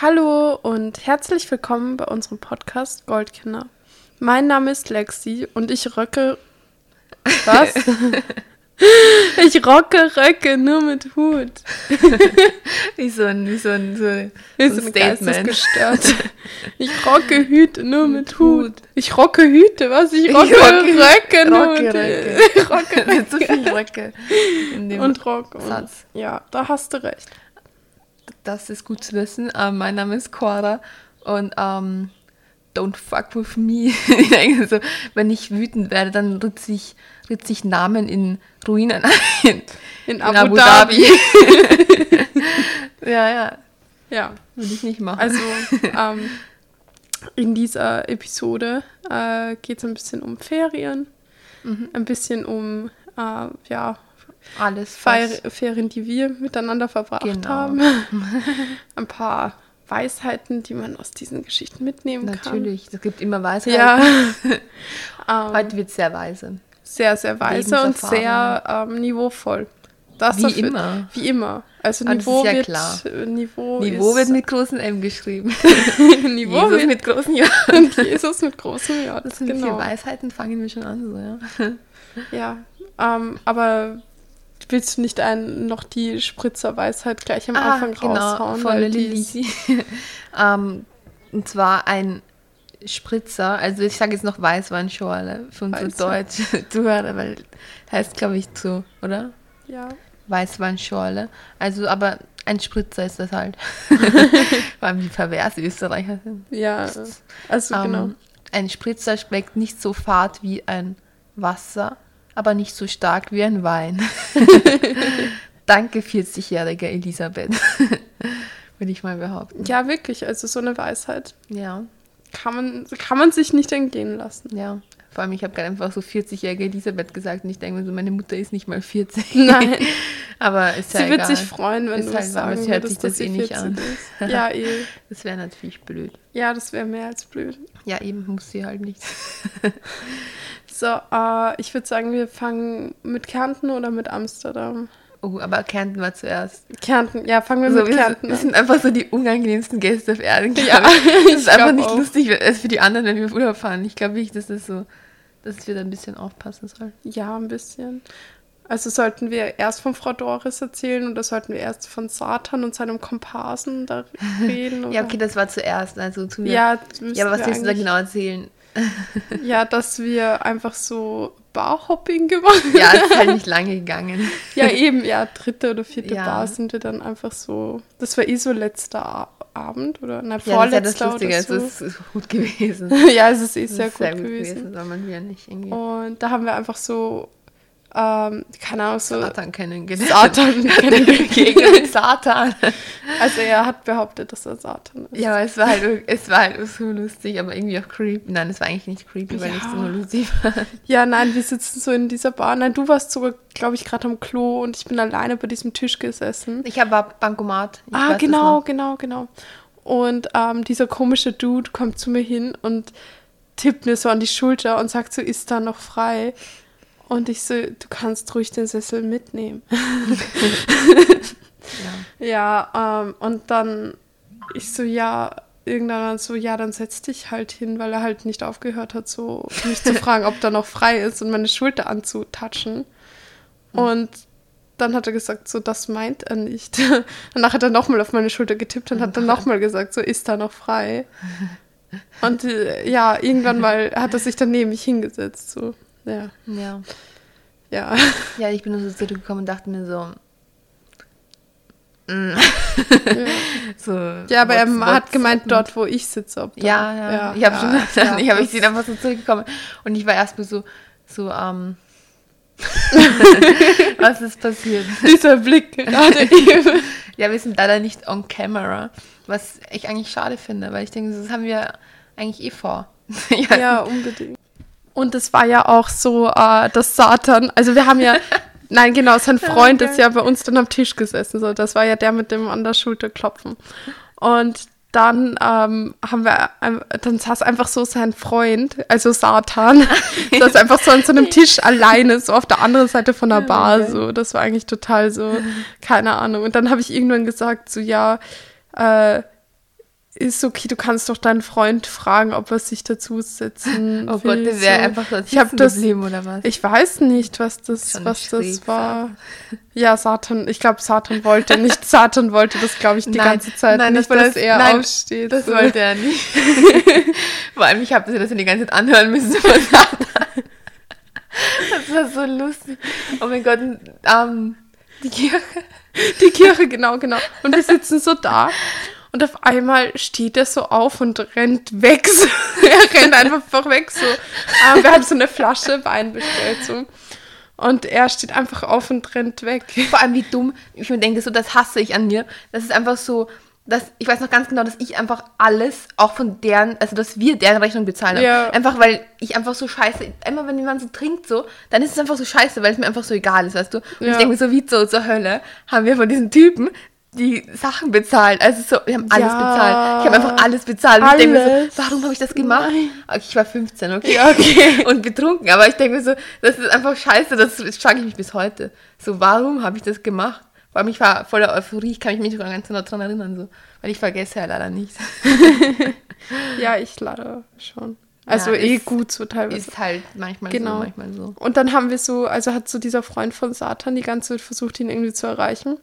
Hallo und herzlich willkommen bei unserem Podcast Goldkinder. Mein Name ist Lexi und ich röcke. Was? ich rocke Röcke nur mit Hut. wie so ein, wie so ein, so, wie so ein Geistesgestört. Ich rocke Hüte nur mit Hut. Ich rocke Hüte, was? Ich rocke, ich rocke Röcke nur rocke, mit Röcke. Ich rocke mit so viel Röcke. In dem und Rock. Satz. Und, ja, da hast du recht das ist gut zu wissen. Ähm, mein Name ist Cora und ähm, don't fuck with me. also, wenn ich wütend werde, dann ritze ich, ritze ich Namen in Ruinen ein. In, in Abu, Abu, Dhabi. Dhabi. ja, ja. Ja. Will ich nicht machen. Also, ähm, in dieser Episode äh, geht es ein bisschen um Ferien, mhm. ein bisschen um, äh, ja, alles. Fer Ferien, die wir miteinander verbracht genau. haben. Ein paar Weisheiten, die man aus diesen Geschichten mitnehmen Natürlich. kann. Natürlich, es gibt immer Weisheiten. Ja. Heute wird es sehr weise. Sehr, sehr weise und sehr ähm, niveauvoll. Das wie dafür, immer. Wie immer. Also Niveau ja wird klar. Niveau, Niveau wird mit großen M geschrieben. Niveau Jesus mit großen J. Und Jesus mit großen J. Das sind genau. Weisheiten, fangen wir schon an. So, ja, ja ähm, aber willst du nicht einen, noch die Spritzerweisheit gleich am ah, Anfang genau, raushauen? Von Lilly. ähm, und zwar ein Spritzer, also ich sage jetzt noch Weißweinschorle für unsere deutsche Zuhörer, weil heißt glaube ich so, oder? Ja. Weißweinschorle. Also, aber ein Spritzer ist das halt. Vor allem wie pervers Österreicher sind. Ja, also ähm, genau. Ein Spritzer schmeckt nicht so fad wie ein Wasser, aber nicht so stark wie ein Wein. Danke, 40-jährige Elisabeth. Würde ich mal behaupten. Ja, wirklich. Also so eine Weisheit. Ja. Kann man, kann man sich nicht entgehen lassen. Ja. Vor allem, ich habe gerade einfach so 40-jährige Elisabeth gesagt und ich denke mir so, meine Mutter ist nicht mal 40. Nein. Aber ist ja Sie wird egal. sich freuen, wenn ist du halt es sagen würdest, hört sich das eh nicht an. Ist. Ja, eh. Das wäre natürlich blöd. Ja, das wäre mehr als blöd. Ja, eben muss sie halt nicht. So, äh, ich würde sagen, wir fangen mit Kärnten oder mit Amsterdam. Oh, aber Kärnten war zuerst. Kärnten, ja, fangen wir so, mit wir Kärnten an. Das sind einfach so die unangenehmsten Gäste auf Erden. Ja, das ist einfach nicht auch. lustig für die anderen, wenn wir Urlaub fahren. Ich glaube nicht, dass das so, dass wir da ein bisschen aufpassen sollen. Ja, ein bisschen. Also sollten wir erst von Frau Doris erzählen oder sollten wir erst von Satan und seinem Komparsen da reden? ja, okay, das war zuerst. Also zu mir. Ja, ja aber was willst du da genau erzählen? ja, dass wir einfach so Barhopping gemacht haben. Ja, ist halt nicht lange gegangen. ja, eben, ja, dritte oder vierte ja. Bar sind wir dann einfach so. Das war eh so letzter Abend oder na, ja, vorletzter das ist ja das Lustige, so. es ist gut gewesen. ja, es ist eh sehr, ist gut, sehr gut gewesen. gewesen man ja nicht irgendwie. Und da haben wir einfach so ähm, keine Ahnung, so. Satan kennengelernt. Satan kennengelernt. Satan. Also er hat behauptet, dass er Satan ist. Ja, es war halt, es war halt so lustig, aber irgendwie auch creepy. Nein, es war eigentlich nicht creepy, weil ja. ich so nur lustig war. Ja, nein, wir sitzen so in dieser Bar. Nein, du warst sogar, glaube ich, gerade am Klo und ich bin alleine bei diesem Tisch gesessen. Ich habe Bankomat. Ich ah, genau, genau, genau. Und ähm, dieser komische Dude kommt zu mir hin und tippt mir so an die Schulter und sagt so, ist da noch frei? Und ich so, du kannst ruhig den Sessel mitnehmen. ja, ja ähm, und dann ich so, ja, irgendwann so, ja, dann setz dich halt hin, weil er halt nicht aufgehört hat, so mich zu fragen, ob da noch frei ist und meine Schulter anzutatschen. Mhm. Und dann hat er gesagt, so, das meint er nicht. Danach hat er nochmal auf meine Schulter getippt und hat dann nochmal gesagt, so, ist da noch frei? Und äh, ja, irgendwann mal hat er sich dann neben mich hingesetzt, so. Ja. Ja. Ja. Ja, ich bin nur so zurückgekommen und dachte mir so. Mm. ja. so ja, aber er hat gemeint, dort, wo ich sitze. Ob ja, ja, ja, Ich habe ja, schon verstanden. Ja, ich habe ich einfach so zurückgekommen. Und ich war erstmal so, so, ähm. Was ist passiert? Dieser Blick gerade eben. Ja, wir sind leider nicht on camera, was ich eigentlich schade finde, weil ich denke, das haben wir eigentlich eh vor. ja, unbedingt. Und es war ja auch so, äh, dass Satan, also wir haben ja, nein, genau, sein Freund ist ja bei uns dann am Tisch gesessen. So, das war ja der mit dem an der Schulter klopfen. Und dann ähm, haben wir, dann saß einfach so sein Freund, also Satan, saß einfach so an so einem Tisch alleine, so auf der anderen Seite von der Bar. So, das war eigentlich total so, keine Ahnung. Und dann habe ich irgendwann gesagt, so ja, äh, ist okay, du kannst doch deinen Freund fragen, ob er sich dazu setzen Oh. Gott, der wäre so. einfach so Ich hab das- geblieben, oder was? Ich weiß nicht, was das, Schon was das war. Ja, Satan. Ich glaube, Satan wollte nicht. Satan wollte das, glaube ich, die Nein, ganze Zeit nein, nicht, das- dass er nein, aufsteht. Das so. wollte er nicht. Vor allem, ich habe das ja die ganze Zeit anhören müssen von Satan. Das war so lustig. Oh mein Gott, ähm, die Kirche. Die Kirche, genau, genau. Und wir sitzen so da. Und auf einmal steht er so auf und rennt weg. Er rennt einfach weg. So. Ähm, wir haben so eine Flasche Wein bestellt. So. Und er steht einfach auf und rennt weg. Vor allem, wie dumm. Ich mir denke, so, das hasse ich an mir. Das ist einfach so, dass, ich weiß noch ganz genau, dass ich einfach alles, auch von deren, also dass wir deren Rechnung bezahlen haben. Ja. Einfach, weil ich einfach so scheiße, immer wenn jemand so trinkt, so, dann ist es einfach so scheiße, weil es mir einfach so egal ist, weißt du. Und Ja. ich denke mir so, wie so zur Hölle haben wir von diesen Typen die Sachen bezahlt. Also so, wir haben alles Ja. bezahlt. Ich habe einfach alles bezahlt. Und ich denke mir Alles. so, warum habe ich das gemacht? Nein. Ich war 15, okay. Ja, okay. Und betrunken. Aber ich denke mir so, das ist einfach scheiße, das frage ich mich bis heute. So, warum habe ich das gemacht? Vor allem, ich war voller Euphorie, ich kann mich sogar ganz genau daran erinnern, so. Weil ich vergesse ja leider nicht. Ja, ich leider schon. Also Ja, eh ist- gut so teilweise. Ist halt manchmal Genau. so, manchmal so. Und dann haben wir so, also hat so dieser Freund von Satan die ganze Zeit versucht, ihn irgendwie zu erreichen.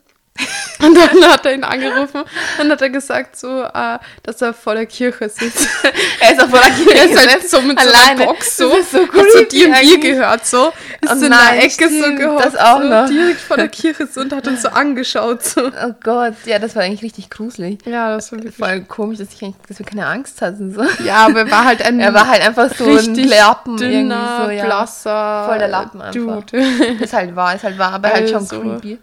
Und dann hat er ihn angerufen und hat er gesagt, so, äh, dass er vor der Kirche sitzt. Er ist auch vor der Kirche er ist halt so mit so alleine. einer Box so, Das ist so hat so eigentlich. gehört so, ist Oh so in der Ecke so gehockt, das auch so noch. direkt vor der Kirche so und hat uns so angeschaut so. Oh Gott, ja, das war eigentlich richtig gruselig. Ja, das war wirklich. Voll komisch, dass, ich eigentlich, dass wir keine Angst hatten. So. Ja, aber er war halt ein Er war halt einfach so ein Lappen dünner, irgendwie so, ja. blasser Voll der Lappen einfach. Dude. Ist halt wahr, ist halt wahr, aber halt schon Also. creepy.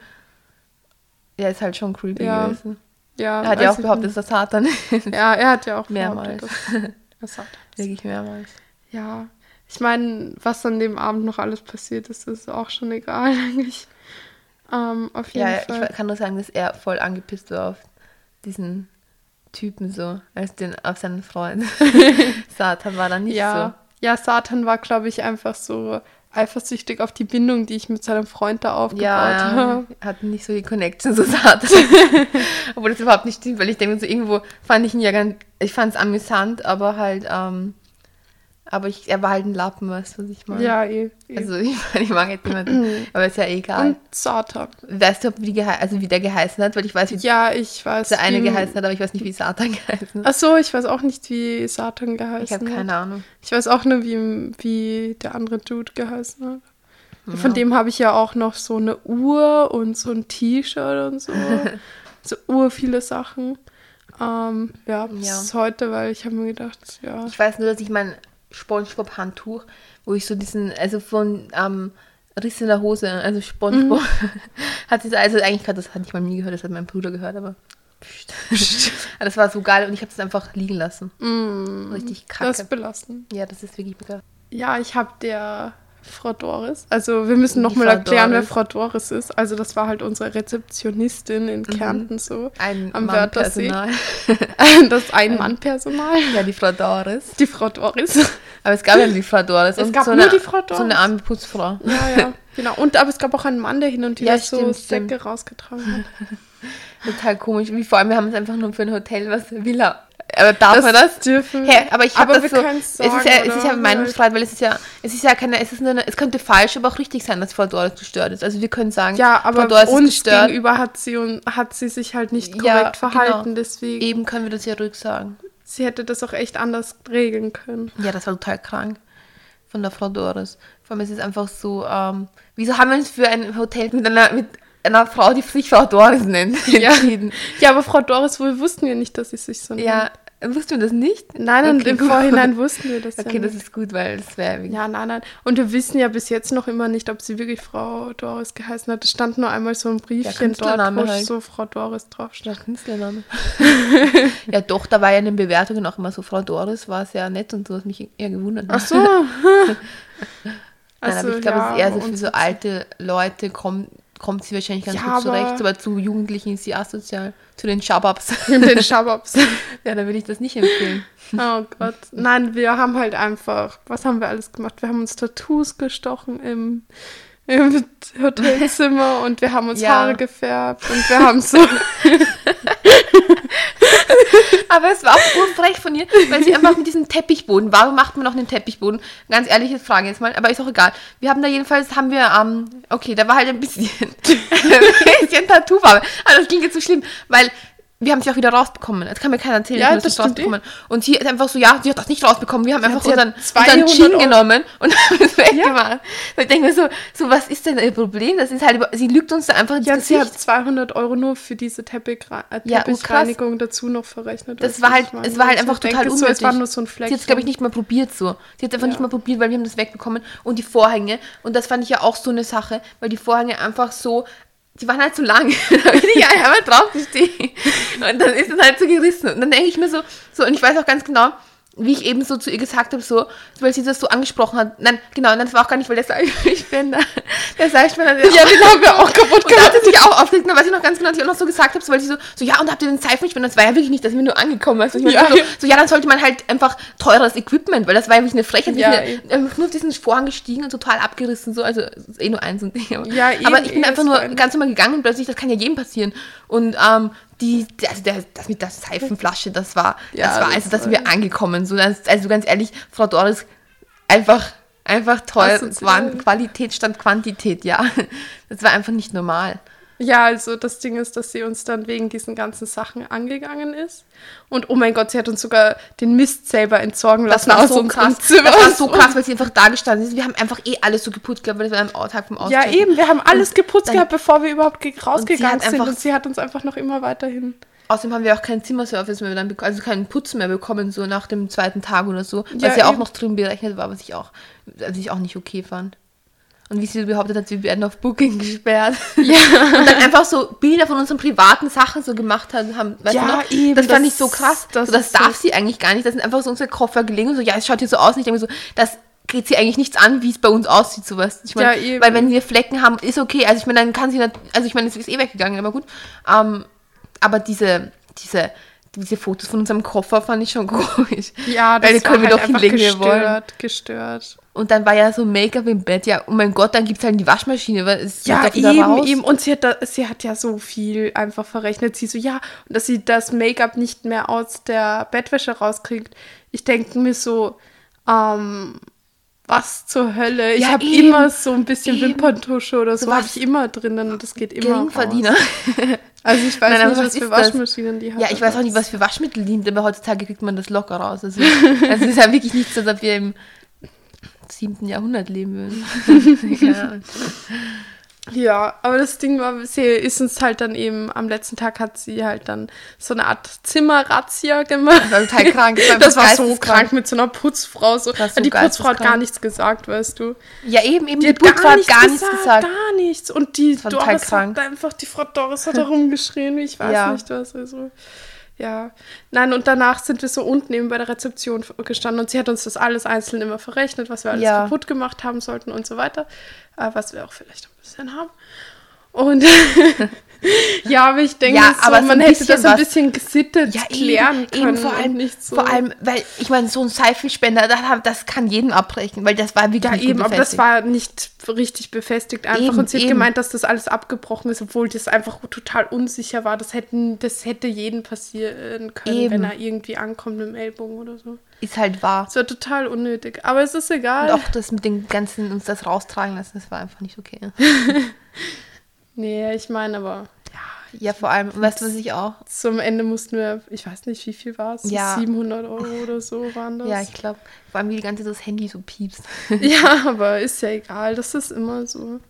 Ja, ist halt schon creepy Ja. gewesen. Ja, Er hat ja auch behauptet, dass das Satan ist. Ja, er hat ja auch Mehrmals. behauptet, dass er Satan ist. Wirklich mehrmals. Ja, ich meine, was an dem Abend noch alles passiert ist, ist auch schon egal eigentlich. Ähm, auf jeden Ja, Fall. ich kann nur sagen, dass er voll angepisst war auf diesen Typen so, als den auf seinen Freund. Satan war dann nicht ja, ja, Satan war, glaube ich, einfach so eifersüchtig auf die Bindung, die ich mit seinem Freund da so. aufgebaut Ja, ja, habe. hat nicht so die Connection zu Satan. Obwohl das überhaupt nicht stimmt, weil ich denke so, irgendwo fand ich ihn ja ganz, ich fand es amüsant, aber halt, ähm, aber ich, er war halt ein Lappen, weißt du, was ich meine? Ja, eh. eh. Also ich, meine, ich mag jetzt niemanden, aber ist ja egal. Und Satan. weißt du, wie, die gehe- also wie der geheißen hat? Weil ich weiß, wie Ja, ich weiß. der eine wie- geheißen hat, aber ich weiß nicht, wie Satan geheißen hat. Ach so, ich weiß auch nicht, wie Satan geheißen Ich habe hat. keine Ahnung. Ich weiß auch nur, wie, wie der andere Dude geheißen hat. Von dem habe ich ja auch noch so eine Uhr und so ein T-Shirt und so. so ur viele Sachen. Ähm, ja, bis Ja. heute, weil ich habe mir gedacht, ja. Ich weiß nur, dass ich mein Spongebob-Handtuch, wo ich so diesen, also von ähm, Riss in der Hose, also Spongebob, hat sie, also eigentlich gerade, das hatte ich mal nie gehört, das hat mein Bruder gehört, aber das war so geil und ich habe das einfach liegen lassen. Mm, Richtig das kacke. ist belastend. ja, das ist wirklich mega. Ja, ich habe der Frau Doris, also wir müssen nochmal erklären, wer Doris. Frau Doris ist. Also das war halt unsere Rezeptionistin in Kärnten so. Ein Am Mann Wörthersee. Personal. Das Ein-Mann-Personal. ja, die Frau Doris. Die Frau Doris. Aber es gab ja die Frau Doris. Es und gab so nur eine, die Frau So Doris. eine arme Putzfrau. Ja, ja, genau. Und aber es gab auch einen Mann, der hin und wieder Ja, so stimmt, Säcke stimmt. rausgetragen hat. Total komisch. Wie vor allem, wir haben es einfach nur für ein Hotel, was Villa. Aber darf man das? dürfen. Hä, aber ich habe das so. können's es ist sagen, ja, es ist ja? Meinungsfreiheit, weil es ist ja, es ist ja keine, es ist nur eine, es könnte falsch, aber auch richtig sein, dass Frau Doris gestört ist. Also wir können sagen, Ja, Frau aber Doris ist uns gestört. gegenüber hat sie, und, hat sie sich halt nicht Ja, korrekt verhalten. genau. Deswegen, Eben können wir das ja rücksagen. sie hätte das auch echt anders regeln können. Ja, das war total krank von der Frau Doris. Vor allem ist es einfach so, ähm, wieso haben wir uns für ein Hotel mit einer, mit einer Frau, die sich Frau Doris nennt, entschieden? Ja, aber Frau Doris, wohl wussten wir nicht, dass sie sich so nennt. Ja, wussten wir das nicht? Nein, und Okay, im gut. Vorhinein wussten wir das Okay, ja das ist gut, weil das wäre Ja, nein, nein. Und wir wissen ja bis jetzt noch immer nicht, ob sie wirklich Frau Doris geheißen hat. Es stand nur einmal so ein Briefchen dort, Künstlername wo halt. so Frau Doris draufsteht. Der Künstlername. ja, doch, da war ja in den Bewertungen auch immer so, Frau Doris war sehr nett und so, was mich eher gewundert Ach hat. so. Nein, Also, aber ich glaube, ja, es ist eher so für so alte Leute kommt, kommt sie wahrscheinlich ganz Ja, gut aber- zurecht, aber zu Jugendlichen ist sie asozial. Zu den Shababs. Den Schababs. ja, da würde ich das nicht empfehlen. Oh Gott. Nein, wir haben halt einfach, was haben wir alles gemacht? Wir haben uns Tattoos gestochen im, im Hotelzimmer und wir haben uns Ja. Haare gefärbt und wir haben so, Aber es war auch urfrech von ihr, weil sie einfach mit diesem Teppichboden, warum macht man noch einen Teppichboden? Ganz ehrliche Frage jetzt mal, aber ist auch egal. Wir haben da jedenfalls, haben wir, ähm, okay, da war halt ein bisschen, ein bisschen Tattoofarbe. Aber das klingt jetzt so schlimm, weil wir haben sie auch wieder rausbekommen. Jetzt kann mir keiner erzählen, Ja, dass wir das stimmt rausbekommen. Und sie ist einfach so, ja, sie hat das nicht rausbekommen. Wir haben einfach sie hat unseren, 200 unseren Euro. genommen und haben es weggemacht. Und ich denke mir so, so, was ist denn ihr Problem? Das ist halt, sie lügt uns da einfach ins Ja, sie Gesicht. hat 200 Euro nur für diese Teppichre äh, Ja, Teppichreinigung dazu noch verrechnet. Das du, war halt, es war halt Also einfach ich total unnötig. So, es war nur so ein Fleck. Sie hat es, glaube ich, nicht mal probiert so. Sie hat einfach Ja. nicht mal probiert, weil wir haben das wegbekommen. Und die Vorhänge, und das fand ich ja auch so eine Sache, weil die Vorhänge einfach so, die waren halt zu lang. da bin ich einmal drauf gestehen. Und dann ist es halt so gerissen. Und dann denke ich mir so, so, und ich weiß auch ganz genau, wie ich eben so zu ihr gesagt habe, so, weil sie das so angesprochen hat. Nein, genau, und das war auch gar nicht, weil der Seifenspender, der Seifenspender, der Ja, den haben wir auch kaputt und da hat gemacht. sich auch aufgeregt, weiß ich noch ganz genau, dass ich auch noch so gesagt habe, so, weil sie so, so, ja, und habt ihr den Seifenspender? Das war ja wirklich nicht, das ist mir nur angekommen. Du? Ich meine, Ja. so, so, ja, dann sollte man halt einfach teures Equipment, weil das war ja wirklich eine Frechheit. Ja, Ja, ähm, nur auf diesen Vorhang gestiegen und total abgerissen, so, also ist eh nur eins und Ding. Aber, Ja, eben, aber ich bin eh, einfach nur ganz normal gegangen und plötzlich, das kann ja jedem passieren. Und ähm, die, also der, das mit der Seifenflasche, das war, Ja, das war, also das sind wir angekommen. So, also ganz ehrlich, Frau Doris, einfach, einfach toll. Qualität stand Quantität, ja. Das war einfach nicht normal. Ja, also das Ding ist, dass sie uns dann wegen diesen ganzen Sachen angegangen ist. Und oh mein Gott, sie hat uns sogar den Mist selber entsorgen Das lassen war aus so krass. Zimmer. Das war so krass, weil sie einfach da gestanden ist. Wir haben einfach eh alles so geputzt gehabt, weil das war am Tag vom Ja, Austauschen. eben, wir haben alles geputzt dann- gehabt, bevor wir überhaupt rausgegangen sind. einfach- Und sie hat uns einfach noch immer weiterhin. Außerdem haben wir auch keinen Zimmerservice mehr, dann, also keinen Putzen mehr bekommen, so nach dem zweiten Tag oder so. Was Ja, ja, auch eben. noch drin berechnet war, was ich auch, was ich auch nicht okay fand. Und wie sie behauptet hat, wir werden auf Booking gesperrt. Ja. Und dann einfach so Bilder von unseren privaten Sachen so gemacht hat, haben. Weißt Ja, du noch? eben, Das fand das- ich so krass. das so, das ist so- darf sie eigentlich gar nicht. Das sind einfach so unsere Koffer gelegen und so, ja, es schaut hier so aus. Und ich denke mir so, das geht sie eigentlich nichts an, wie es bei uns aussieht, sowas. Ich meine, Ja, eben. weil wenn wir Flecken haben, ist okay. Also ich meine, dann kann sie, also ich meine, es ist eh weggegangen, aber gut. Ähm, aber diese, diese, diese Fotos von unserem Koffer fand ich schon komisch. Ja, das Weil die war können wir halt doch hinlegen, wie wir wollen. gestört, gestört. Und dann war ja so Make-up im Bett, ja, oh mein Gott, dann gibt es halt die Waschmaschine, weil es Ja, eben, raus. eben. Und sie hat, da, sie hat ja so viel einfach verrechnet. Sie so, ja, und dass sie das Make-up nicht mehr aus der Bettwäsche rauskriegt. Ich denke mir so, ähm, was zur Hölle? Ich Ja, habe immer so ein bisschen Eben. Wimperntusche oder so, So habe ich immer drinnen und das geht immer Geringverdiener. Also ich weiß Nein, nicht, was was für ist das? Waschmaschinen die hat. Ja, ich weiß auch nicht, was für Waschmittel die nimmt, aber heutzutage kriegt man das locker raus. Also, also es ist ja wirklich nicht so, als ob wir im siebten Jahrhundert leben würden. ja. Ja, aber das Ding war, sie ist uns halt dann eben, am letzten Tag hat sie halt dann so eine Art Zimmerrazzia gemacht. Das war total krank. Das war, Das war so krank mit so einer Putzfrau. So. Die Putzfrau hat gar nichts gesagt, weißt du. Ja, eben, eben, Die, die, Putzfrau hat gar nichts gesagt. Gar nichts. Und die Doris hat einfach, die Frau Doris hat da rumgeschrien, ich weiß Ja. nicht was. Also, ja. Nein, und danach sind wir so unten eben bei der Rezeption gestanden und sie hat uns das alles einzeln immer verrechnet, was wir alles Ja. kaputt gemacht haben sollten und so weiter. Äh, was wir auch vielleicht ein bisschen haben. Und ja, aber ich denke, Ja, so, aber man hätte das ein bisschen gesittet Ja, klären eben, können. eben vor allem, nicht so. vor allem, weil ich meine, so ein Seifenspender, das, kann jeden abbrechen, weil das war wirklich Ja, eben, aber das war nicht richtig befestigt einfach. Eben, und sie hat eben. gemeint, dass das alles abgebrochen ist, obwohl das einfach total unsicher war. Das, hätten, das hätte jeden passieren können, Eben. wenn er irgendwie ankommt mit dem Ellbogen oder so. ist halt wahr. Das war total unnötig. Aber es ist egal. Und auch das mit den ganzen, uns das raustragen lassen, das war einfach nicht okay. Nee, ich meine aber, Ja, vor allem, weißt du, was ich auch? zum Ende mussten wir, ich weiß nicht, wie viel war es? Ja. 700 Euro oder so waren das. Ja, ich glaube, vor allem wie die ganze Zeit das Handy so piepst. ja, aber ist ja egal. Das ist immer so.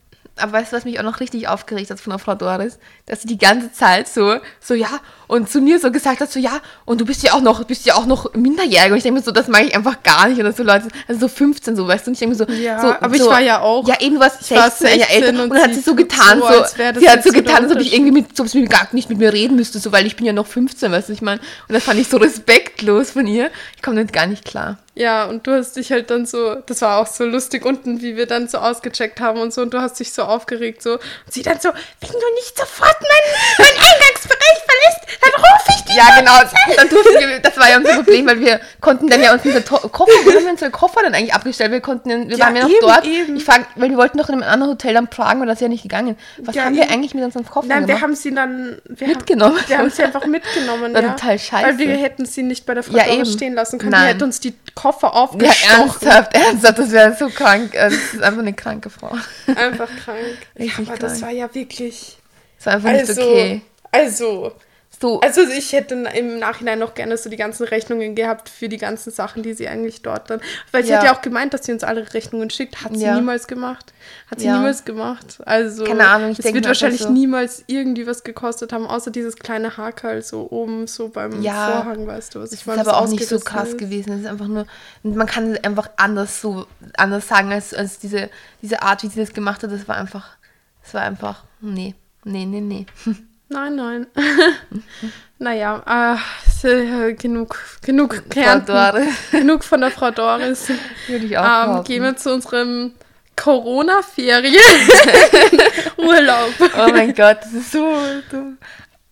Aber weißt du, was mich auch noch richtig aufgeregt hat von der Frau Doris? Dass sie die ganze Zeit so, so ja, und zu mir so gesagt hat, so ja, und du bist ja auch noch, bist ja auch noch minderjährig. Und ich denke mir so, das mag ich einfach gar nicht. Oder so Leute, also so 15 so, weißt du, und ich denke mir so, Ja, so, aber ich so, war ja auch- Ja, eben, du warst ich war 16, ein Jahr 16 älter. und Und, dann hat sie so getan, so, so, als wäre das sie hat so getan, als ob ich irgendwie mit, so, ob sie gar nicht mit mir reden müsste, so, weil ich bin ja noch 15, weißt du, ich meine. Und das fand ich so respektlos von ihr. Ich komme damit gar nicht klar. Ja, und du hast dich halt dann so, das war auch so lustig unten, wie wir dann so ausgecheckt haben und so, und du hast dich so aufgeregt so. Und sie dann so, wenn du nicht sofort meinen mein Eingangsbereich verlässt, dann rufe ich dich. Ja, genau. Dann durften wir, das war ja unser Problem, weil wir konnten dann ja unsere To Koffer, wo haben wir unsere Koffer dann eigentlich abgestellt? Wir konnten, wir Ja, waren ja noch eben, dort. eben. Ich frag, weil wir wollten noch in einem anderen Hotel am Pragen, weil das ist ja nicht gegangen. Was Ja, haben wir eigentlich mit unseren Koffern Nein, wir gemacht? haben sie dann wir Mitgenommen. Haben, wir haben sie einfach mitgenommen. War ja. total scheiße. Weil wir hätten sie nicht bei der Frau Ja, stehen lassen können. Nein. Die hätte uns die Koffer ja, aufgestochen. ernsthaft, ernsthaft, das wäre so krank. Also, Das ist einfach eine kranke Frau. Einfach krank. Richtig Aber das krank. war ja wirklich. Das war einfach Also, nicht okay. also, So, also ich hätte im Nachhinein noch gerne so die ganzen Rechnungen gehabt für die ganzen Sachen, die sie eigentlich dort dann. Weil sie Ja. hat ja auch gemeint, dass sie uns alle Rechnungen schickt. Hat sie Ja. niemals gemacht. Hat sie Ja. niemals gemacht. Also Keine Ahnung, ich es wird wahrscheinlich so- niemals irgendwie was gekostet haben, außer dieses kleine Hakel so oben so beim. Vorhang, weißt du, was Das ich ist aber auch nicht so krass ist. gewesen. Es ist einfach nur, man kann es einfach anders so anders sagen als, als diese, diese Art, wie sie das gemacht hat. Das war einfach, das war einfach, nee, nee, nee, nee. Nein, nein. naja, äh, äh, genug, genug Kärnten. Genug von der Frau Doris. Würde ich auch Ähm, gehen wir zu unserem Corona-Ferien. Urlaub. Oh mein Gott, das ist so dumm.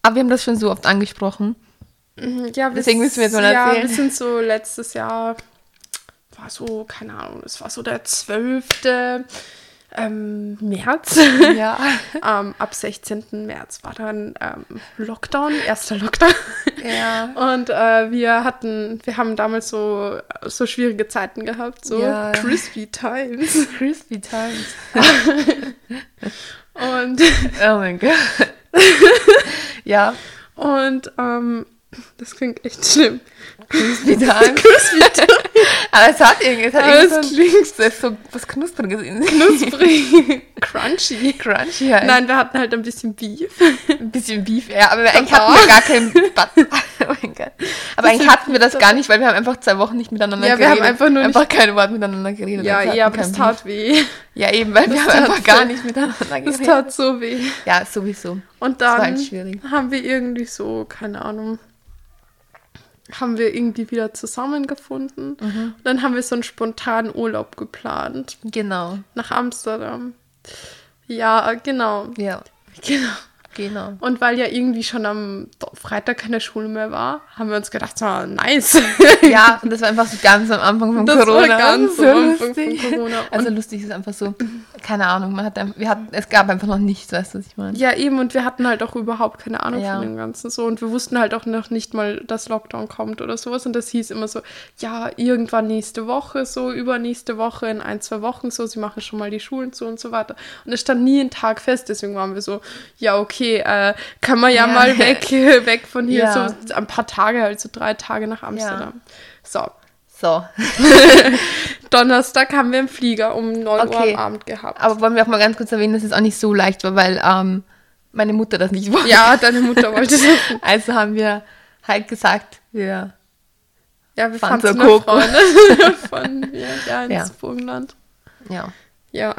Aber wir haben das schon so oft angesprochen. Ja, wir Deswegen müssen wir jetzt mal Ja, erzählen. wir sind so letztes Jahr, war so, keine Ahnung, es war so der 12. Ähm, März. Ja. ähm, ab 16. März war dann ähm, Lockdown, erster Lockdown. Ja. Und äh, wir hatten, wir haben damals so, so schwierige Zeiten gehabt, so Ja. crispy times. Crispy Times. Und, Oh mein Gott. ja. und ähm, das klingt echt schlimm. Crispy times, Aber es hat irgendwie, es hat Aber irgendwie es so, das ist so was Knuspriges in sich. knusprig, crunchy. Crunchy halt. Nein, wir hatten halt ein bisschen Beef. Ein bisschen Beef, ja, aber eigentlich hatten wir gar keinen Butt. Oh mein Gott. Aber eigentlich hatten wir das gar nicht, weil wir haben einfach zwei Wochen nicht miteinander Ja, wir geredet. haben einfach nur einfach kein Wort miteinander geredet. Ja, ja, aber das kein Beef. tat weh. Ja, eben, weil wir das haben tat einfach gar so- nicht miteinander Das geredet. tat so weh. Ja, sowieso. Und Das dann halt haben wir irgendwie so, keine Ahnung, haben wir irgendwie wieder zusammengefunden. Mhm. Und dann haben wir so einen spontanen Urlaub geplant Genau. nach Amsterdam. Ja, genau. Ja, Genau. Genau. Und weil ja irgendwie schon am Freitag keine Schule mehr war, haben wir uns gedacht, so, nice. Ja, und das war einfach so ganz am Anfang von Das war Corona. ganz so am Anfang lustig. von Corona. Also Und- lustig ist einfach so, keine Ahnung, man hat wir hatten, es gab einfach noch nichts, weißt du, was ich meine? Ja, eben, und wir hatten halt auch überhaupt keine Ahnung Ja. von dem Ganzen so. Und wir wussten halt auch noch nicht mal, dass Lockdown kommt oder sowas. Und das hieß immer so, ja, irgendwann nächste Woche, so übernächste Woche, in ein, zwei Wochen so, sie machen schon mal die Schulen zu und so weiter. Und es stand nie ein Tag fest, deswegen waren wir so, ja, okay, äh, kann man ja, Ja. mal weg, weg von hier, Ja. so ein paar Tage, halt so drei Tage nach Amsterdam. So, So, Donnerstag haben wir einen Flieger um 9 Uhr Okay. am Abend gehabt. aber wollen wir auch mal ganz kurz erwähnen, dass es auch nicht so leicht war, weil ähm, meine Mutter das nicht wollte. Ja, deine Mutter wollte das. Also haben wir halt gesagt, wir Ja, wir Fahren fahren zu zur Coco. Freundin von mir, ja, ins Ja. Burgenland. ja. Ja.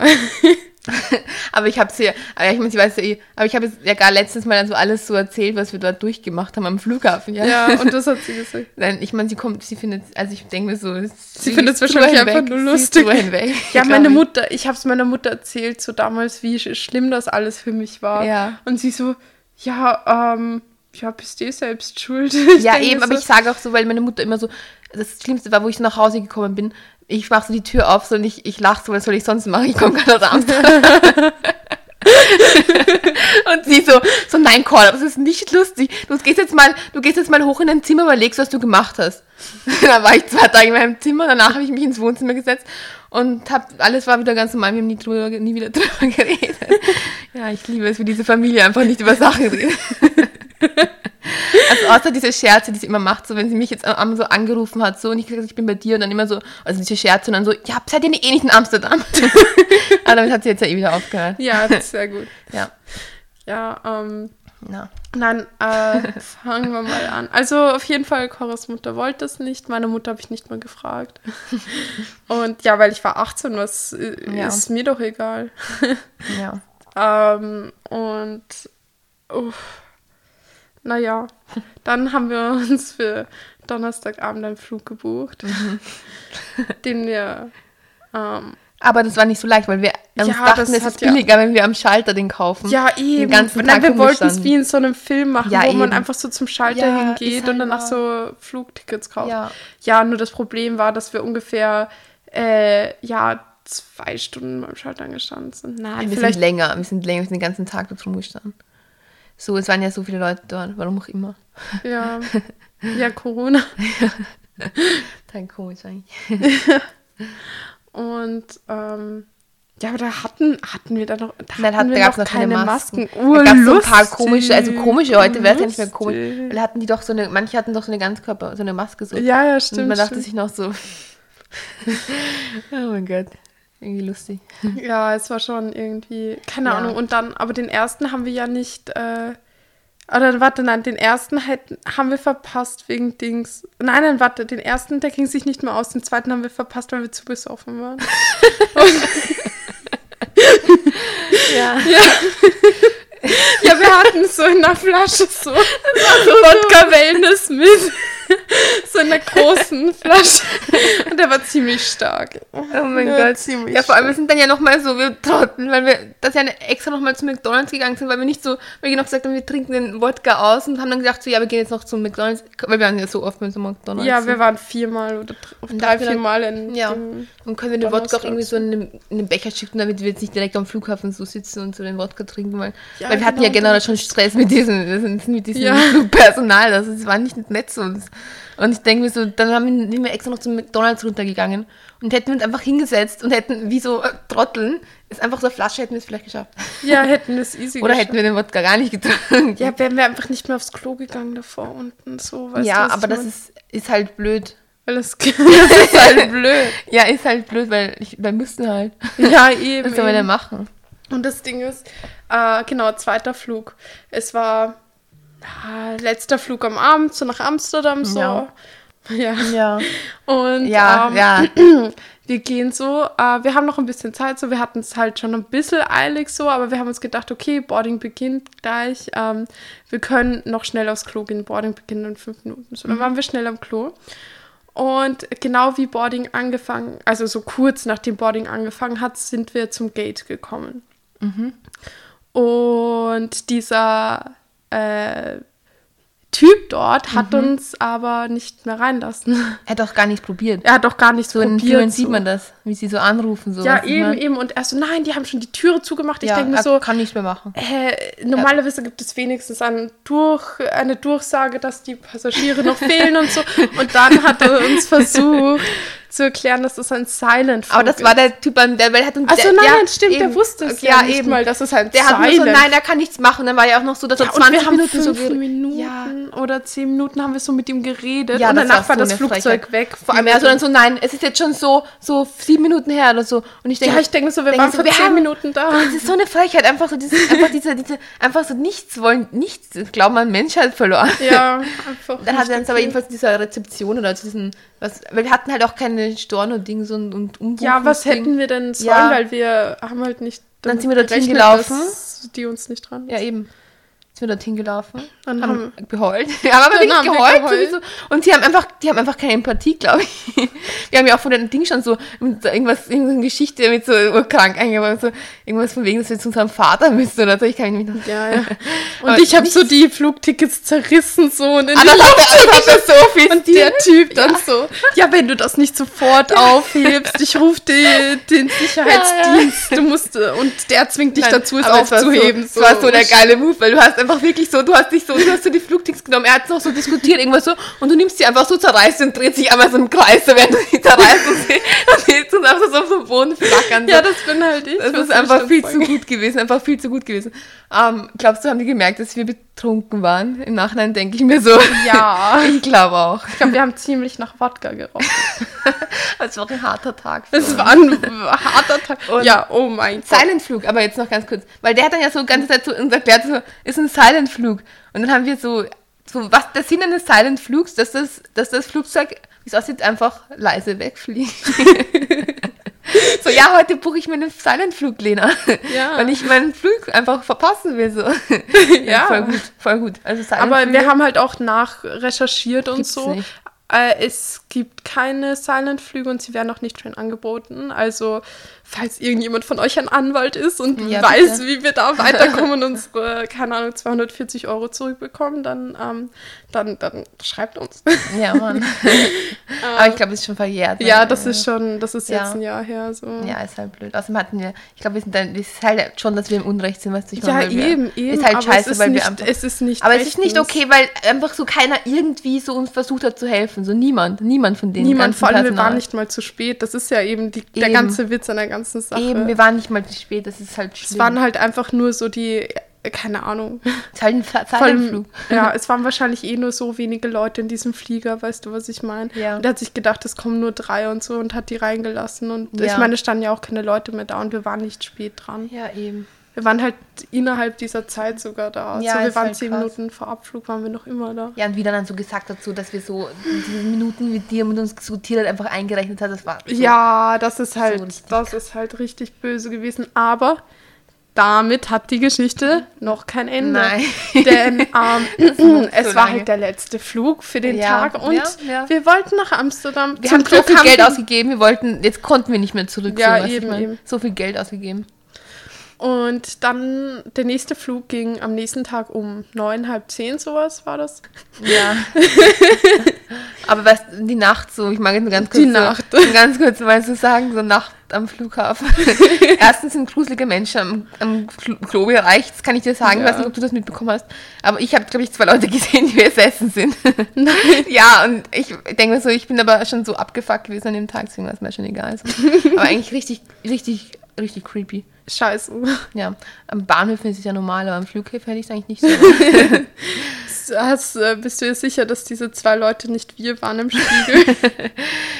Aber ich habe sie, aber ich meine, sie weiß ja eh, aber ich habe jetzt ja gar letztes Mal dann so alles so erzählt, was wir dort durchgemacht haben am Flughafen, ja. ja, und das hat sie gesagt. Nein, ich meine, sie kommt, sie findet, also ich denke mir so, Sie findet es wahrscheinlich drüber einfach nur sie lustig. hinweg, Ja, meine ich. Mutter, ich habe es meiner Mutter erzählt, so damals, wie sch- schlimm das alles für mich war. Ja. Und sie so, ja, ähm, ja, bist du selbst schuld. Ich Ja, eben, aber so, ich sage auch so, weil meine Mutter immer so, das Schlimmste war, wo ich nach Hause gekommen bin, ich mache so die Tür auf so und ich, ich lache so, was soll ich sonst machen? Ich komme gerade aus Amsterdam. und sie so, so nein, Cora, das ist nicht lustig. Du gehst jetzt mal, du gehst jetzt mal hoch in dein Zimmer, überlegst, was du gemacht hast. dann war ich zwei Tage in meinem Zimmer, danach habe ich mich ins Wohnzimmer gesetzt und hab, alles war wieder ganz normal, wir haben nie, drüber, nie wieder drüber geredet. ja, ich liebe es, wie diese Familie einfach nicht über Sachen redet. Also außer diese Scherze, die sie immer macht, so wenn sie mich jetzt einmal so angerufen hat, so und ich gesagt, ich bin bei dir und dann immer so, also diese Scherze und dann so, ja, seid ihr nicht eh nicht in Amsterdam? Aber damit hat sie jetzt ja eh wieder aufgehört. Ja, das ist sehr gut. Ja. Ja, ähm, ja. Nein, äh, fangen wir mal an. Also auf jeden Fall, Coras Mutter wollte es nicht. Meine Mutter habe ich nicht mal gefragt. Und ja, weil ich war 18, was äh, Ja. ist mir doch egal. Ja. Ähm, und uff, naja, dann haben wir uns für Donnerstagabend einen Flug gebucht, Mhm. den wir ähm, Aber das war nicht so leicht, weil wir uns Ja, dachten, das es ist ja- billiger, wenn wir am Schalter den kaufen. Ja, eben. ganzen Nein, Tag wir wollten es wie in so einem Film machen, Ja, wo man eben. einfach so zum Schalter Ja, hingeht ist halt und danach so Flugtickets kauft. Ja. ja, nur das Problem war, dass wir ungefähr äh, ja, zwei Stunden beim Schalter angestanden sind. Nein, wir vielleicht sind länger, wir sind länger, wir sind den ganzen Tag dort rumgestanden. So, es waren ja so viele Leute dort, warum auch immer. ja. ja, Corona. Total komisch eigentlich. Und ähm, ja, aber da hatten, hatten wir da noch, da Nein, hatten hat- wir noch noch keine Masken. Masken. Da gab so ein paar lustig, komische, also komische, heute wäre es ja nicht mehr komisch. Weil hatten die doch so eine, manche hatten doch so eine Ganzkörper, so eine Maske so. Ja, ja, Und stimmt. man dachte stimmt. sich noch so, oh mein Gott, irgendwie lustig. Ja, es war schon irgendwie, keine Ja. Ahnung. Und dann, aber den ersten haben wir ja nicht, äh, oder warte, nein, den ersten hätten, haben wir verpasst wegen Dings. Nein, nein, warte, den ersten, der ging sich nicht mehr aus. Den zweiten haben wir verpasst, weil wir zu besoffen waren. Ja. ja, wir hatten so in einer Flasche so Wodka Wellness mit. so in einer großen Flasche. Und der war ziemlich stark. Oh mein Ja, Gott. ziemlich Ja, vor allem, wir sind dann ja nochmal so, wir trotten, weil wir das ja extra nochmal zu McDonalds gegangen sind, weil wir nicht so, weil wir noch gesagt haben, wir trinken den Wodka aus und haben dann gesagt, so, ja, wir gehen jetzt noch zum McDonalds, weil wir waren ja so oft mit so McDonalds. Ja, wir waren viermal oder drei, dann- viermal in Ja. Und können wir den Wodka auch irgendwie so in einem, in einem Becher schicken, damit wir jetzt nicht direkt am Flughafen so sitzen und so den Wodka trinken, weil, Ja, weil wir hatten genau, ja generell schon Stress mit diesem, mit diesem Ja. Personal, also es war nicht nett zu uns. Und ich denke mir so, dann haben wir, sind wir extra noch zum McDonalds runtergegangen und hätten uns einfach hingesetzt und hätten, wie so äh, Trotteln, ist einfach so eine Flasche, hätten wir es vielleicht geschafft. Ja, hätten es easy Oder geschafft. hätten wir den Wodka gar nicht getrunken. Ja, wären wir einfach nicht mehr aufs Klo gegangen davor unten so, weißt ja du, aber das ist, ist halt blöd. Weil das, das ist halt blöd. Ja, ist halt blöd, weil ich, wir müssen halt. Ja, eben. Was soll man denn machen? Und das Ding ist, äh, genau, zweiter Flug. Es war ah, letzter Flug am Abend, so nach Amsterdam, so. Ja. Ja. Ja. Und Ja, ähm, ja. wir gehen so, äh, wir haben noch ein bisschen Zeit, so, wir hatten es halt schon ein bisschen eilig so, aber wir haben uns gedacht, okay, Boarding beginnt gleich, ähm, wir können noch schnell aufs Klo gehen, Boarding beginnt in fünf Minuten. So, dann waren wir schnell am Klo. Und genau wie Boarding angefangen, also so kurz nachdem Boarding angefangen hat, sind wir zum Gate gekommen. Und dieser äh, Typ dort hat uns aber nicht mehr reinlassen. Er hat auch gar nicht probiert. Er hat doch gar nichts So in probiert. Filmen so. sieht man das, wie sie so anrufen. So, Ja, du, eben, eben. Und er so, nein, die haben schon die Türe zugemacht. Ich Ja, denke mir so, kann nichts mehr machen. äh, normalerweise gibt es wenigstens einen Durch, eine Durchsage, dass die Passagiere noch fehlen und so. Und dann hat er uns versucht zu erklären, dass das ein Silent Aber das war der Typ, der, weil er hat uns. Also der, nein, ja, nein, stimmt, der eben. wusste es Okay, ja, nicht mal, dass es ein Der hat nur so, Silent nein, er kann nichts machen. Dann war ja auch noch so, dass er Ja, und 20 wir haben Minuten so fünf Minuten Ja. oder zehn Minuten haben wir so mit ihm geredet Ja, und danach war so das Flugzeug Frechheit. weg. Vor allem, also dann so, nein, es ist jetzt schon so, so sieben Minuten her oder so. Und ich denke, ja, ich denke so, wir denke waren so, vor wir zehn haben- Minuten da. Das ist so eine Frechheit, einfach so dieses, einfach diese, diese, einfach so nichts wollen, nichts, Glauben an Menschheit verloren. Ja, einfach. Dann hat er uns aber jedenfalls dieser Rezeption oder zu diesen, was, weil wir hatten halt auch keine Storno-Dings und, und Umbuchungsding. Ja, was hätten wir denn sollen, Ja. weil wir haben halt nicht. Dann sind wir dorthin gerechnet, gelaufen. Die uns nicht dran. Ja, eben. Sind wir dorthin gelaufen, Dann haben geheult. Wir haben aber wirklich haben geheult. geheult. Und die haben einfach, die haben einfach keine Empathie, glaube ich. Wir haben ja auch von dem Ding schon so irgendwas, irgendeine Geschichte mit so urkrank eingebaut. So irgendwas von wegen, dass wir zu unserem Vater müssen oder so. Ich kann mich nicht. Ja, ja. Und ich habe so die Flugtickets zerrissen so und in Ah, die das hat, Luft das hat er so viel Und der Typ dann so, ja, wenn du das nicht sofort aufhebst, ich rufe die, den Sicherheitsdienst, du musst, äh, und der zwingt dich Nein, dazu, es aufzuheben. So, Das war so der geile Move, weil du hast einfach wirklich so, du hast dich so, du hast so die Flugtickets genommen, er hat noch so diskutiert, irgendwas so, und du nimmst sie einfach so zerreißt und dreht sich einmal so im Kreis, so während du sie zerreißt und sie, und einfach so auf dem Boden flackern. So. Ja, das bin halt ich. das ist einfach viel zu gut gewesen, einfach viel zu gut gewesen. Ähm, glaubst du, haben die gemerkt, dass wir betrunken waren? Im Nachhinein denke ich mir so. Ja. Ich glaube auch. Ich glaube, wir haben ziemlich nach Wodka gerochen. Es war ein harter Tag. Es war ein harter Tag. Und ja, oh mein Gott. Silent-Flug, aber jetzt noch ganz kurz. Weil der hat dann ja so die ganze Zeit so uns erklärt, so, ist ein Silent-Flug. Und dann haben wir so, so was, der Sinn eines Silent-Flugs, dass das, dass das Flugzeug, wie es aussieht, einfach leise wegfliegt. so, ja, heute buche ich mir einen Silent-Flug, Lena. Ja. Weil ich meinen Flug einfach verpassen will, so. Ja. Voll gut, voll gut. Also Aber Silent-Flüge wir haben halt auch nachrecherchiert und so. nicht. Äh, es gibt keine Silent-Flüge und sie werden auch nicht schon angeboten. Also, falls irgendjemand von euch ein Anwalt ist und Ja, weiß, bitte. wie wir da weiterkommen und unsere, keine Ahnung, 240 Euro zurückbekommen, dann, ähm, dann, dann schreibt uns. Ja, Mann. Aber ich glaube, es ist schon verjährt. ne? ja, das ist schon, das ist Ja. jetzt ein Jahr her. So. Ja, ist halt blöd. Außerdem hatten wir, ich glaube, wir sind dann, es ist halt schon, dass wir im Unrecht sind, weißt du, ich Ja, meine, weil wir- eben, eben. Ist halt scheiße, es ist weil nicht, wir einfach. Es ist nicht aber es ist nicht rechtens. okay, weil einfach so keiner irgendwie so uns versucht hat zu helfen. So niemand, niemand von denen. Niemand, vor allem, wir Personal. waren nicht mal zu spät. Das ist ja eben die, der Eben. ganze Witz an der ganzen Sache. Eben, wir waren nicht mal zu spät, das ist halt es schlimm. waren halt einfach nur so die, keine Ahnung. es ist halt ein Silentflug. ja, es waren wahrscheinlich eh nur so wenige Leute in diesem Flieger, weißt du, was ich meine? Ja. Und er hat sich gedacht, es kommen nur drei und so und hat die reingelassen. Und ich Ja. meine, es standen ja auch keine Leute mehr da und wir waren nicht spät dran. Ja, eben. Wir waren halt innerhalb dieser Zeit sogar da. Ja, also wir waren halt zehn krass. Minuten vor Abflug, waren wir noch immer da. Ja, und wie er dann so gesagt hat, so, dass wir so diese Minuten mit dir mit uns diskutiert hat, einfach eingerechnet hat, das war so. Ja, das ist halt, richtig das ist halt richtig böse gewesen. Aber damit hat die Geschichte noch kein Ende. Nein. Denn ähm, es so war lange. halt der letzte Flug für den Ja, Tag und ja, ja. wir wollten nach Amsterdam. Wir Zum haben so Glück viel haben Geld ausgegeben, wir wollten, jetzt konnten wir nicht mehr zurück. Ja, so, eben, eben. So viel Geld ausgegeben. Und dann der nächste Flug ging am nächsten Tag um neun, halb zehn, sowas war das. Ja. Aber weißt du, die Nacht so, ich mag jetzt nur ganz kurz, Die so, Nacht. ganz kurz mal so sagen, so Nacht am Flughafen. Erstens sind gruselige Menschen am, am Klo- Klobereich, das kann ich dir sagen, ich Ja. weiß nicht, ob du das mitbekommen hast. Aber ich habe, glaube ich, zwei Leute gesehen, die besessen sind. Nein. Ja, und ich denke mir so, ich bin aber schon so abgefuckt gewesen an dem Tag, deswegen war es mir schon egal. So. Aber eigentlich richtig, richtig, richtig creepy. Scheiße. Ja, am Bahnhof ist es ja normal, aber am Flughäfen hätte ich es eigentlich nicht so. Hast, äh, bist du dir sicher, dass diese zwei Leute nicht wir waren im Spiegel?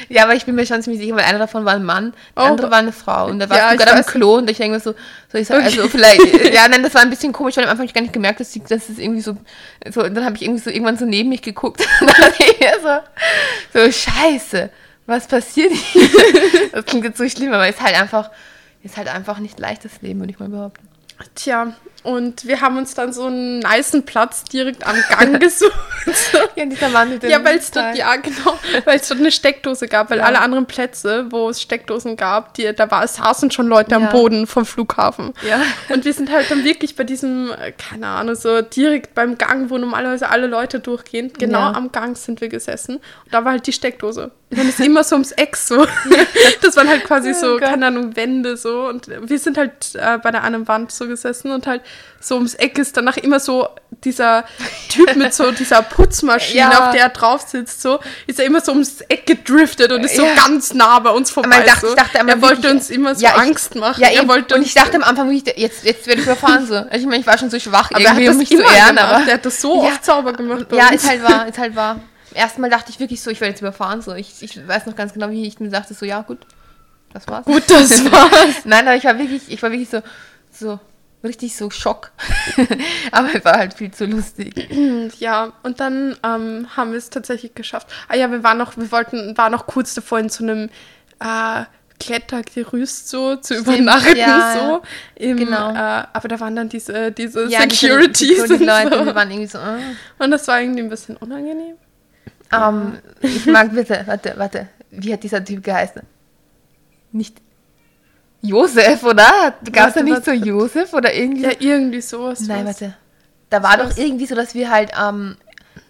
Ja, aber ich bin mir schon ziemlich sicher, weil einer davon war ein Mann, der Oh. andere war eine Frau. Und da war Ja, ich sogar am. Klo und ich denke mir so, so ich sag, Okay. also vielleicht, ja, nein, das war ein bisschen komisch, weil am Anfang ich gar nicht gemerkt, dass, die, dass es irgendwie so, so dann habe ich irgendwie so irgendwann so neben mich geguckt und dann ich so, so scheiße, was passiert hier? Das klingt jetzt so schlimm, aber ist halt einfach, ist halt einfach nicht leicht, das Leben, würde ich mal behaupten. Tja, und wir haben uns dann so einen nicen Platz direkt am Gang gesucht. Ja, dieser Mann mit dem Ja, weil es dort, ja, genau, weil es dort eine Steckdose gab, weil Ja. alle anderen Plätze, wo es Steckdosen gab, die, da war, saßen schon Leute am Ja. Boden vom Flughafen. Ja. Und wir sind halt dann wirklich bei diesem, äh, keine Ahnung, so direkt beim Gang, wo normalerweise alle Leute durchgehen. Genau Ja. am Gang sind wir gesessen. Und da war halt die Steckdose. Und dann ist immer so ums Eck so. Das waren halt quasi Oh so, Gott. keine Ahnung, Wände so. Und wir sind halt äh, bei der einen Wand so gesessen und halt so ums Eck ist danach immer so dieser Typ mit so dieser Putzmaschine, Ja. auf der er drauf sitzt, so, ist er immer so ums Eck gedriftet und ist so Ja. ganz nah bei uns vorbei. ich dachte- so. ich dachte er wollte wirklich- uns immer so Ja, ich- Angst machen. Ja, er wollte und ich dachte am Anfang, jetzt, jetzt werde ich überfahren so. Also ich meine, ich war schon so schwach Aber er hat irgendwie, das um mich zu ehren, gemacht. aber er hat das so oft sauber gemacht. Ja, ist halt wahr, ist halt wahr. Erstmal dachte ich wirklich so, ich werde jetzt überfahren. So. Ich, ich weiß noch ganz genau, wie ich mir dachte, so, ja, gut, das war's. Gut, das war's. Nein, aber ich war wirklich, ich war wirklich so, so, richtig so Schock. aber es war halt viel zu lustig. Ja, und dann ähm, haben wir es tatsächlich geschafft. Ah ja, wir waren noch, wir wollten, waren noch kurz davor in so einem äh, Klettergerüst so zu Stimmt, übernachten ja, so. Im, Genau. Äh, aber da waren dann diese, diese Ja, Securities Security-Leute, und die so. waren irgendwie so, äh. Und das war irgendwie ein bisschen unangenehm. Ähm, ich mag bitte, warte, warte. Wie hat dieser Typ geheißen? Nicht Josef, oder? Gab es da nicht warte, so. Josef oder irgendwie? Ja, irgendwie sowas. Nein, was. warte. Da war doch irgendwie so, dass wir halt ähm,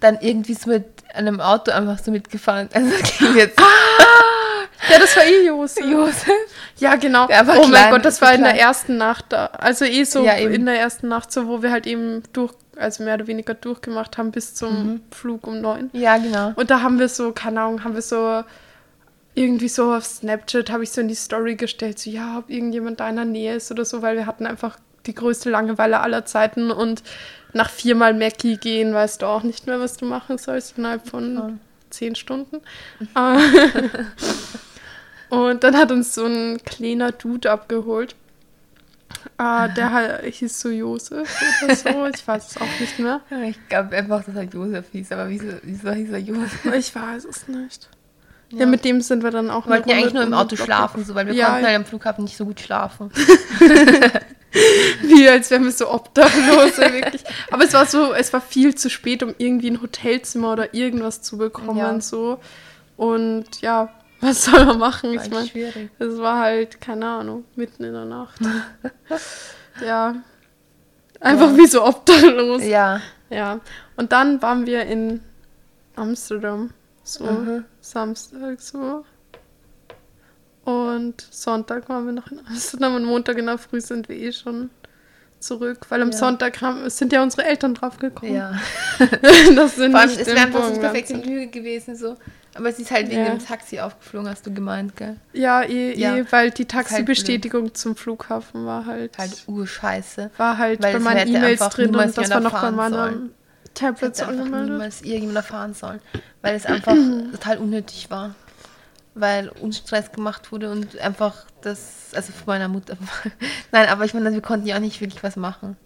dann irgendwie so mit einem Auto einfach so mitgefahren. Also klingt jetzt Ja, das war eh Josef. Josef. Ja, genau. Oh mein klein, Gott, das war in der klein. ersten Nacht da. Also eh so Ja, in der ersten Nacht, so wo wir halt eben durch, also mehr oder weniger durchgemacht haben bis zum Mhm. Flug um neun. Ja, genau. Und da haben wir so, keine Ahnung, haben wir so irgendwie so auf Snapchat habe ich so in die Story gestellt, so ja, ob irgendjemand da in der Nähe ist oder so, weil wir hatten einfach die größte Langeweile aller Zeiten und nach viermal Mackie gehen weißt du auch nicht mehr, was du machen sollst innerhalb von Ja. zehn Stunden. Äh, und dann hat uns so ein kleiner Dude abgeholt. Äh, der hieß so Josef oder so, ich weiß es auch nicht mehr. Ich glaube einfach, dass er Josef hieß, aber wieso, wieso hieß er Josef? Ich weiß es nicht. Ja, mit dem sind wir dann auch Wir wollten ja eigentlich nur im Auto schlafen, so, weil wir Ja, konnten halt am Flughafen nicht so gut schlafen. Wie als wären wir so Obdachlose, wirklich. Aber es war so, es war viel zu spät, um irgendwie ein Hotelzimmer oder irgendwas zu bekommen, Ja. so. Und ja, was soll man machen? War Ich meine, schwierig. es war halt, keine Ahnung, mitten in der Nacht. ja. Einfach Ja. wie so obdachlos. Ja. Ja. Und dann waren wir in Amsterdam. So Mhm. Samstag so. Und Sonntag waren wir noch in Amsterdam und Montag in der Früh sind wir eh schon zurück, weil am Ja. Sonntag haben, sind ja unsere Eltern draufgekommen. Ja. das sind Vor allem, nicht es wäre einfach Burgenland perfekte sind. Lüge gewesen, so. Aber es ist halt wegen Ja. dem Taxi aufgeflogen, hast du gemeint, gell? Ja, eh, Ja. eh, weil die halt Taxibestätigung zum Flughafen war halt, Halt urscheiße. war halt weil bei meinen E-Mails drin und das war noch bei meinem sollen. Tablet so Hätte einfach angemeldet. niemals irgendjemand erfahren sollen. Weil es einfach total unnötig war. Weil uns Stress gemacht wurde und einfach das, also von meiner Mutter. Nein, aber ich meine, wir konnten ja auch nicht wirklich was machen.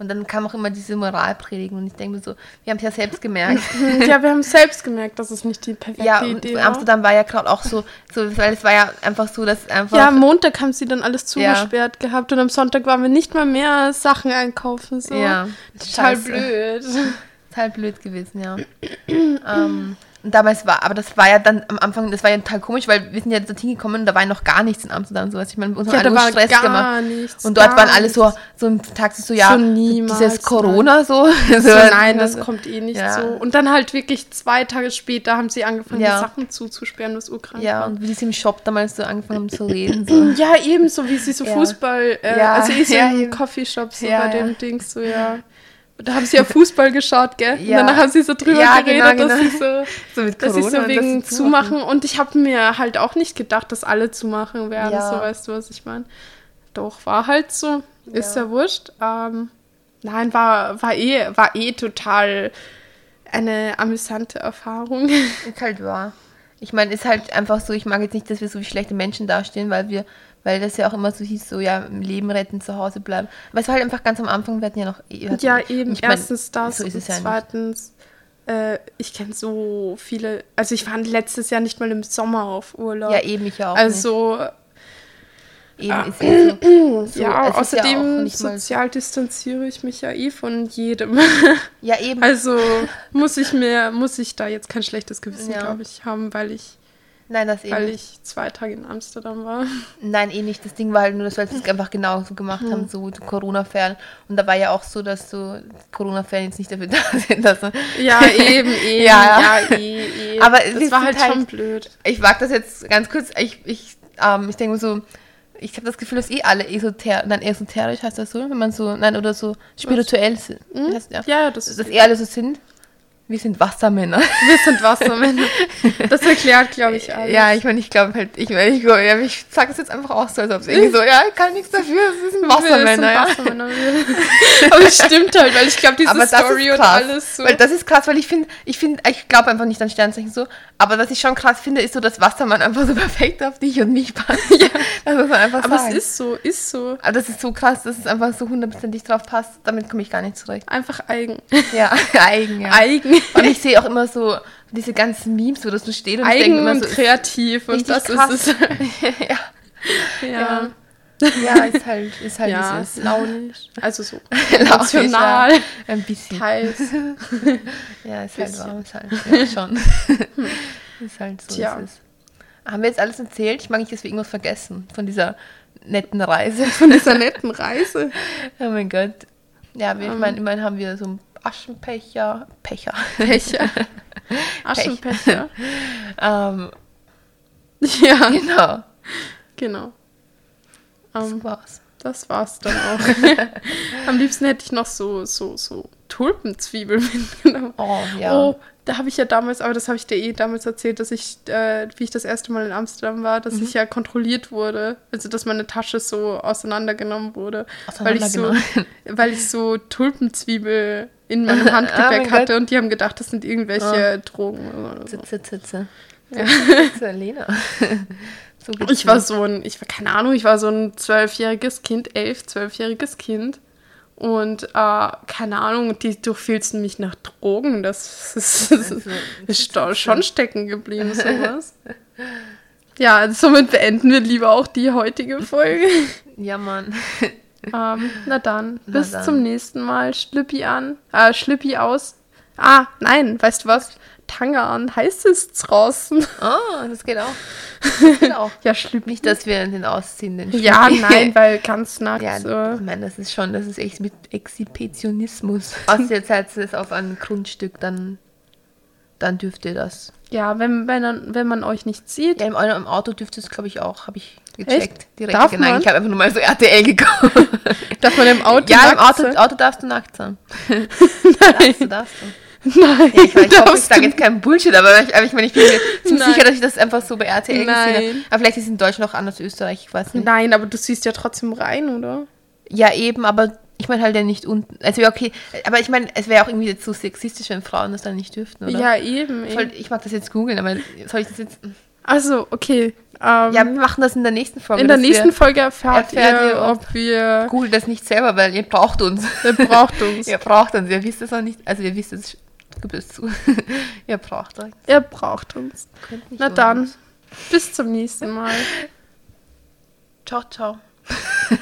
Und dann kam auch immer diese Moralpredigen und ich denke mir so, wir haben es ja selbst gemerkt. ja, wir haben selbst gemerkt, dass es nicht die perfekte ja, und Idee war. Amsterdam war ja gerade auch so, so, weil es war ja einfach so, dass einfach. Ja, am Montag haben sie dann alles Ja. zugesperrt gehabt und am Sonntag waren wir nicht mal mehr Sachen einkaufen. So. Ja, total scheiße. blöd. Total blöd gewesen, ja. ähm, und damals war, aber das war ja dann am Anfang, das war ja total komisch, weil wir sind ja dorthin gekommen und da war ja noch gar nichts in Amsterdam. So, also ich meine, uns Ja, haben alle Stress gar gemacht. nichts. Und dort waren alle so, so im Taxi so, ja, So dieses Corona so. so, So, nein, das kommt eh nicht Ja. so. Und dann halt wirklich zwei Tage später haben sie angefangen, Ja. die Sachen zuzusperren, was urkrank Ja, war. und wie sie im Shop damals so angefangen haben zu reden. So. Ja, ebenso wie sie so. Fußball, äh, Ja, also ich so ja, im. Coffeeshop so Ja, bei ja. dem Ding so, ja. Da haben sie ja Fußball geschaut, gell? Ja. Und danach haben sie so drüber Ja, geredet, genau, dass genau. sie so, So dass sie so wegen sie zumachen. Und ich habe mir halt auch nicht gedacht, dass alle zumachen werden, Ja. so weißt du, was ich meine. Doch, war halt so. Ist Ja. ja wurscht. Ähm, nein, war, war, eh, war eh total eine amüsante Erfahrung. Ist halt wahr. Ich meine, ist halt einfach so, ich mag jetzt nicht, dass wir so wie schlechte Menschen dastehen, weil wir, weil das ja auch immer so hieß, so ja, im Leben retten, zu Hause bleiben. Aber es war halt einfach ganz am Anfang, wir hatten ja noch. hatten- Ja, eben. ich mein, Erstens das so ist und es ja äh, ich kenne so viele, also ich war letztes Jahr nicht mal im Sommer auf Urlaub. Ja, eben, ich ja auch. also, nicht. Eben ist ja so. so ja, ja außerdem mal- sozial distanziere ich mich ja eh von jedem. Ja, eben. also muss ich mir, muss ich da jetzt kein schlechtes Gewissen, Ja. glaube ich, haben, weil ich, Nein, das eben. weil nicht. ich zwei Tage in Amsterdam war. Nein, eh nicht. Das Ding war halt nur, dass wir es einfach genauso gemacht Hm. haben, so Corona-Fern. Und da war ja auch so, dass so Corona-Fern jetzt nicht dafür da sind, dass Ja, eben, eben. Ja, ja, eh, eh. Aber das war halt halt- schon blöd. Ich mag das jetzt ganz kurz. Ich, ich, ähm, ich denke so, ich habe das Gefühl, dass eh alle esoter nein, esoterisch heißt das so, wenn man so, nein, oder so spirituell sind. Hm? Ja. Ja, das Dass eh alle so sind. Wir sind Wassermänner. Wir sind Wassermänner. Das erklärt, glaube ich, alles. Ja, ich meine, ich glaube halt, ich meine, ich, ja, ich sage das jetzt einfach auch so, als ob es irgendwie so, ja, ich kann nichts dafür, es sind Wassermänner. Wir sind Wassermänner. wir. Aber es stimmt halt, weil ich glaube, diese Aber Story und alles so. Weil das ist krass, weil ich finde, ich finde, ich glaube einfach nicht an Sternzeichen so. Aber was ich schon krass finde, ist so, dass Wassermann einfach so perfekt auf dich und mich passt. Ja. Das muss man einfach Aber sagen. es ist so, ist so. Aber das ist so krass, dass es einfach so hundertprozentig drauf passt. Damit komme ich gar nicht zurecht. Einfach eigen. Ja, eigen, ja. Eigen. Und ich sehe auch immer so diese ganzen Memes, wo das so steht und ich denke Eigen immer und so, kreativ. Und das krass. ist es. ja, Ja. ja, ist halt, ist halt, Ja, wie es ist. launisch. Also so. Launisch, Emotional. ja. Ein bisschen. Teils. Ja, ist halt Bisschen. warm, ist halt, ja, schon. ist halt so, Tja. ist es. Haben wir jetzt alles erzählt? Ich mag nicht, dass wir irgendwas vergessen von dieser netten Reise. Von dieser netten Reise. oh mein Gott. Ja, wir, ich Ähm. meine, immerhin haben wir so einen Aschenpecher, Pecher. Pecher. Aschenpecher. ähm, Ja, genau, genau. das Ähm, war's. das war's dann auch. Am liebsten hätte ich noch so, so, so Tulpenzwiebeln mitgenommen. Oh, ja. Oh, da habe ich ja damals, aber das habe ich dir eh damals erzählt, dass ich, äh, wie ich das erste Mal in Amsterdam war, Mhm. dass ich ja kontrolliert wurde. Also, dass meine Tasche so auseinandergenommen wurde. Weil ich, so, Auseinandergenommen. weil ich so Tulpenzwiebel in meinem Oh Handgepäck mein hatte und die haben gedacht, das sind irgendwelche Ah. Drogen oder so. Zitze, Zitze. Ja. Zitze, Lena. so Ich war so ein, ich war keine Ahnung, ich war so ein zwölfjähriges Kind, elf, zwölfjähriges Kind. Und äh, keine Ahnung, die durchfilzen mich nach Drogen. Das ist, das ist, Also, ist schon stecken geblieben, sowas. Ja, somit beenden wir lieber auch die heutige Folge. Ja, Mann. ähm, na dann, Na bis dann. zum nächsten Mal. Schlüppi an, äh, Schlüppi aus. Ah, nein, weißt du was? Tanga an, heiß ist draußen. Oh, das geht auch. Das geht auch. ja, Schlüppi. Nicht, dass wir den ausziehen, den Ja, Schlüppi. nein, weil ganz nackt. Ja, so. ich meine, das ist schon, das ist echt mit Exhibitionismus. Außer jetzt halt es auf ein Grundstück, dann, dann dürft ihr das. Ja, wenn, wenn, dann- wenn man euch nicht sieht. Ja, im, im Auto dürfte es, glaube ich, auch, habe ich gecheckt. Direkt Darf Nein, man? ich habe einfach nur mal so RTL geguckt. Darf man im Auto ja, im Auto? Auto darfst du nackt sein. Darfst du, darfst du. Nein, ich, meine, ich hoffe, ich sage jetzt keinen Bullshit, aber ich, aber ich meine, ich bin mir ziemlich sicher, dass ich das einfach so bei RTL gesehen habe. Nein. Aber vielleicht ist es in Deutschland auch anders, Österreich, ich weiß nicht. Nein, aber du siehst ja trotzdem rein, oder? Ja, eben, aber ich meine halt ja nicht unten. Also ja, okay, aber ich meine, es wäre auch irgendwie jetzt so sexistisch, wenn Frauen das dann nicht dürften, oder? Ja, eben. Soll, eben. ich mag das jetzt googeln, aber soll ich das jetzt... Also, okay. Ähm, Ja, wir machen das in der nächsten Folge. in der nächsten Folge erfahrt, erfährt ihr, ihr, ob- wir. Google das nicht selber, weil ihr braucht uns. Ihr braucht uns. ihr braucht uns, ihr wisst es noch nicht. Also ihr wisst es, gib es zu. ihr braucht euch. Ihr braucht uns. Na ohne dann, uns. bis zum nächsten Mal. Ciao, ciao.